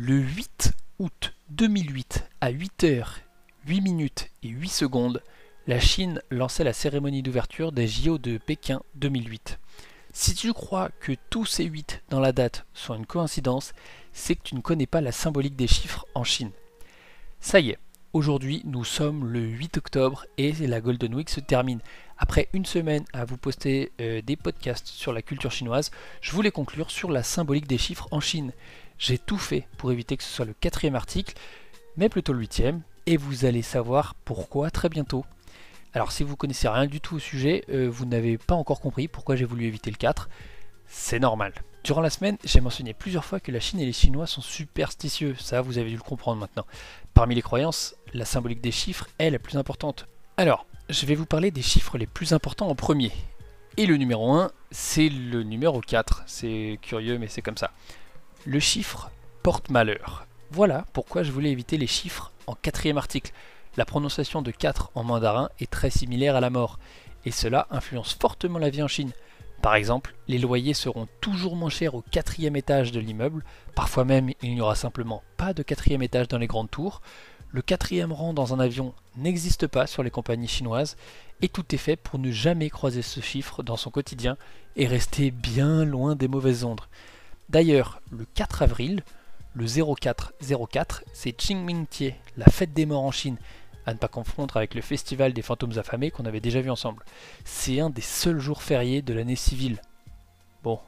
Le 8 août 2008 à 8h, 8 minutes et 8 secondes, la Chine lançait la cérémonie d'ouverture des JO de Pékin 2008. Si tu crois que tous ces 8 dans la date sont une coïncidence, c'est que tu ne connais pas la symbolique des chiffres en Chine. Ça y est, aujourd'hui nous sommes le 8 octobre et la Golden Week se termine. Après une semaine à vous poster euh, des podcasts sur la culture chinoise, je voulais conclure sur la symbolique des chiffres en Chine. J'ai tout fait pour éviter que ce soit le quatrième article, mais plutôt le huitième, et vous allez savoir pourquoi très bientôt. Alors si vous connaissez rien du tout au sujet, euh, vous n'avez pas encore compris pourquoi j'ai voulu éviter le 4. C'est normal. Durant la semaine, j'ai mentionné plusieurs fois que la Chine et les Chinois sont superstitieux, ça vous avez dû le comprendre maintenant. Parmi les croyances, la symbolique des chiffres est la plus importante. Alors, je vais vous parler des chiffres les plus importants en premier. Et le numéro 1, c'est le numéro 4. C'est curieux, mais c'est comme ça. Le chiffre porte malheur. Voilà pourquoi je voulais éviter les chiffres en quatrième article. La prononciation de 4 en mandarin est très similaire à la mort, et cela influence fortement la vie en Chine. Par exemple, les loyers seront toujours moins chers au quatrième étage de l'immeuble, parfois même il n'y aura simplement pas de quatrième étage dans les grandes tours, le quatrième rang dans un avion n'existe pas sur les compagnies chinoises, et tout est fait pour ne jamais croiser ce chiffre dans son quotidien et rester bien loin des mauvaises ondes. D'ailleurs, le 4 avril, le 0404, c'est Qingming-tie, la fête des morts en Chine, à ne pas confondre avec le festival des fantômes affamés qu'on avait déjà vu ensemble. C'est un des seuls jours fériés de l'année civile. Bon,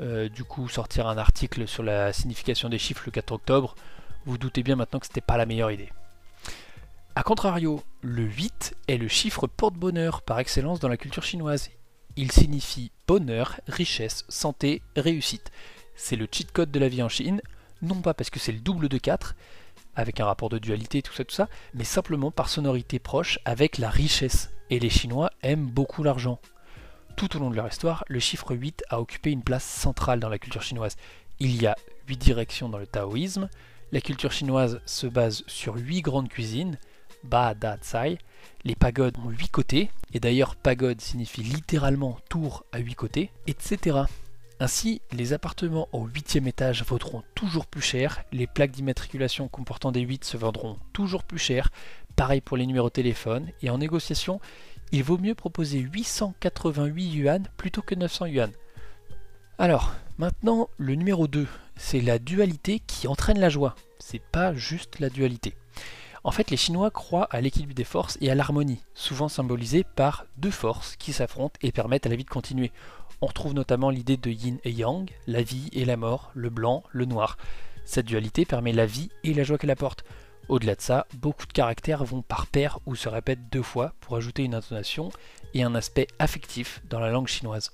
euh, du coup, sortir un article sur la signification des chiffres le 4 octobre, vous doutez bien maintenant que c'était pas la meilleure idée. A contrario, le 8 est le chiffre porte-bonheur par excellence dans la culture chinoise. Il signifie bonheur, richesse, santé, réussite. C'est le cheat code de la vie en Chine, non pas parce que c'est le double de 4, avec un rapport de dualité, tout ça, tout ça, mais simplement par sonorité proche avec la richesse. Et les Chinois aiment beaucoup l'argent. Tout au long de leur histoire, le chiffre 8 a occupé une place centrale dans la culture chinoise. Il y a 8 directions dans le taoïsme. La culture chinoise se base sur 8 grandes cuisines, Ba, Da, Tsai. Les pagodes ont 8 côtés, et d'ailleurs pagode signifie littéralement tour à 8 côtés, etc. Ainsi, les appartements au 8 étage vaudront toujours plus cher, les plaques d'immatriculation comportant des 8 se vendront toujours plus cher, pareil pour les numéros de téléphone, et en négociation, il vaut mieux proposer 888 yuan plutôt que 900 yuan. Alors, maintenant, le numéro 2, c'est la dualité qui entraîne la joie. C'est pas juste la dualité. En fait, les Chinois croient à l'équilibre des forces et à l'harmonie, souvent symbolisée par deux forces qui s'affrontent et permettent à la vie de continuer. On retrouve notamment l'idée de yin et yang, la vie et la mort, le blanc, le noir. Cette dualité permet la vie et la joie qu'elle apporte. Au-delà de ça, beaucoup de caractères vont par paire ou se répètent deux fois pour ajouter une intonation et un aspect affectif dans la langue chinoise.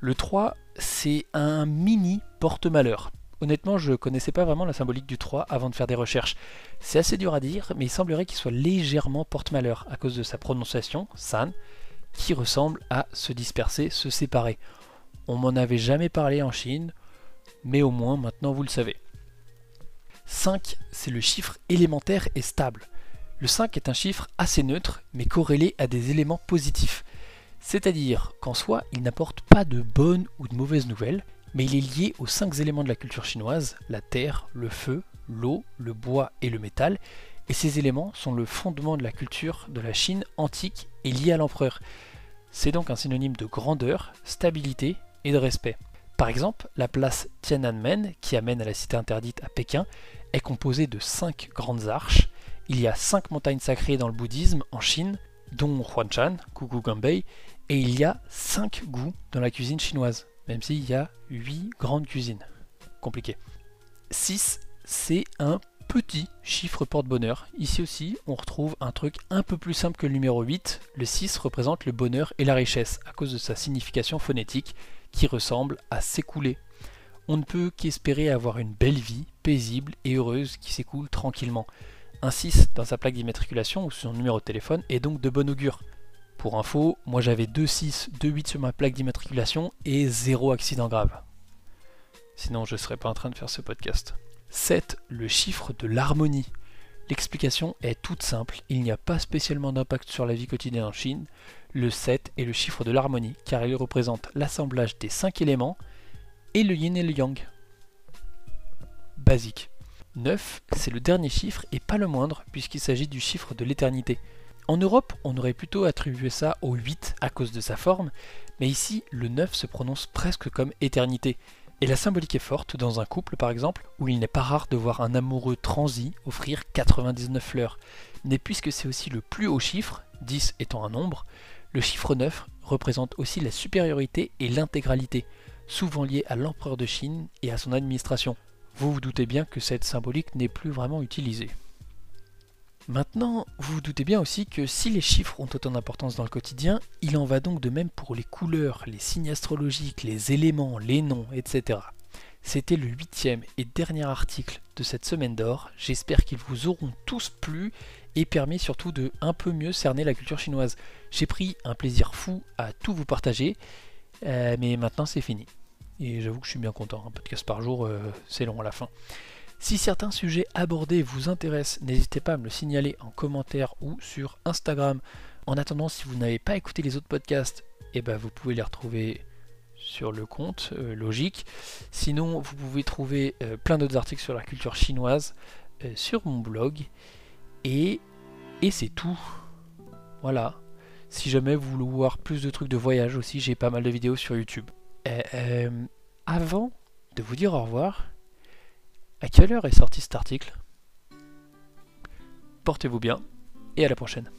Le 3, c'est un mini porte-malheur. Honnêtement, je ne connaissais pas vraiment la symbolique du 3 avant de faire des recherches. C'est assez dur à dire, mais il semblerait qu'il soit légèrement porte-malheur à cause de sa prononciation, san, qui ressemble à se disperser, se séparer. On m'en avait jamais parlé en Chine, mais au moins maintenant vous le savez. 5, c'est le chiffre élémentaire et stable. Le 5 est un chiffre assez neutre, mais corrélé à des éléments positifs. C'est-à-dire qu'en soi, il n'apporte pas de bonnes ou de mauvaises nouvelles, mais il est lié aux 5 éléments de la culture chinoise, la terre, le feu, l'eau, le bois et le métal, et ces éléments sont le fondement de la culture de la Chine antique et lié à l'empereur. C'est donc un synonyme de grandeur, stabilité et de respect. Par exemple, la place Tiananmen, qui amène à la cité interdite à Pékin, est composée de 5 grandes arches. Il y a 5 montagnes sacrées dans le bouddhisme en Chine, dont Huanchan, Kugu Ganbei, et il y a 5 goûts dans la cuisine chinoise, même s'il y a 8 grandes cuisines. Compliqué. 6, c'est un petit chiffre porte-bonheur. Ici aussi, on retrouve un truc un peu plus simple que le numéro 8. Le 6 représente le bonheur et la richesse à cause de sa signification phonétique qui ressemble à s'écouler. On ne peut qu'espérer avoir une belle vie, paisible et heureuse qui s'écoule tranquillement. Un 6 dans sa plaque d'immatriculation ou son numéro de téléphone est donc de bon augure. Pour info, moi j'avais 2 6, 2 8 sur ma plaque d'immatriculation et zéro accident grave. Sinon je ne serais pas en train de faire ce podcast. 7. Le chiffre de l'harmonie. L'explication est toute simple, il n'y a pas spécialement d'impact sur la vie quotidienne en Chine. Le 7 est le chiffre de l'harmonie car il représente l'assemblage des 5 éléments et le yin et le yang. basique. 9, c'est le dernier chiffre et pas le moindre puisqu'il s'agit du chiffre de l'éternité. En Europe, on aurait plutôt attribué ça au 8 à cause de sa forme, mais ici, le 9 se prononce presque comme éternité. Et la symbolique est forte dans un couple par exemple, où il n'est pas rare de voir un amoureux transi offrir 99 fleurs. Mais puisque c'est aussi le plus haut chiffre, 10 étant un nombre, le chiffre 9 représente aussi la supériorité et l'intégralité, souvent lié à l'empereur de Chine et à son administration. Vous vous doutez bien que cette symbolique n'est plus vraiment utilisée. Maintenant, vous vous doutez bien aussi que si les chiffres ont autant d'importance dans le quotidien, il en va donc de même pour les couleurs, les signes astrologiques, les éléments, les noms, etc. C'était le huitième et dernier article de cette semaine d'or. J'espère qu'ils vous auront tous plu et permis surtout de un peu mieux cerner la culture chinoise. J'ai pris un plaisir fou à tout vous partager, euh, mais maintenant c'est fini. Et j'avoue que je suis bien content. Un podcast par jour, euh, c'est long à la fin. Si certains sujets abordés vous intéressent, n'hésitez pas à me le signaler en commentaire ou sur Instagram. En attendant, si vous n'avez pas écouté les autres podcasts, eh ben vous pouvez les retrouver sur le compte, euh, logique. Sinon, vous pouvez trouver euh, plein d'autres articles sur la culture chinoise euh, sur mon blog. Et, et c'est tout. Voilà. Si jamais vous voulez voir plus de trucs de voyage aussi, j'ai pas mal de vidéos sur YouTube. avant de vous dire au revoir, à quelle heure est sorti cet article? Portez-vous bien et à la prochaine.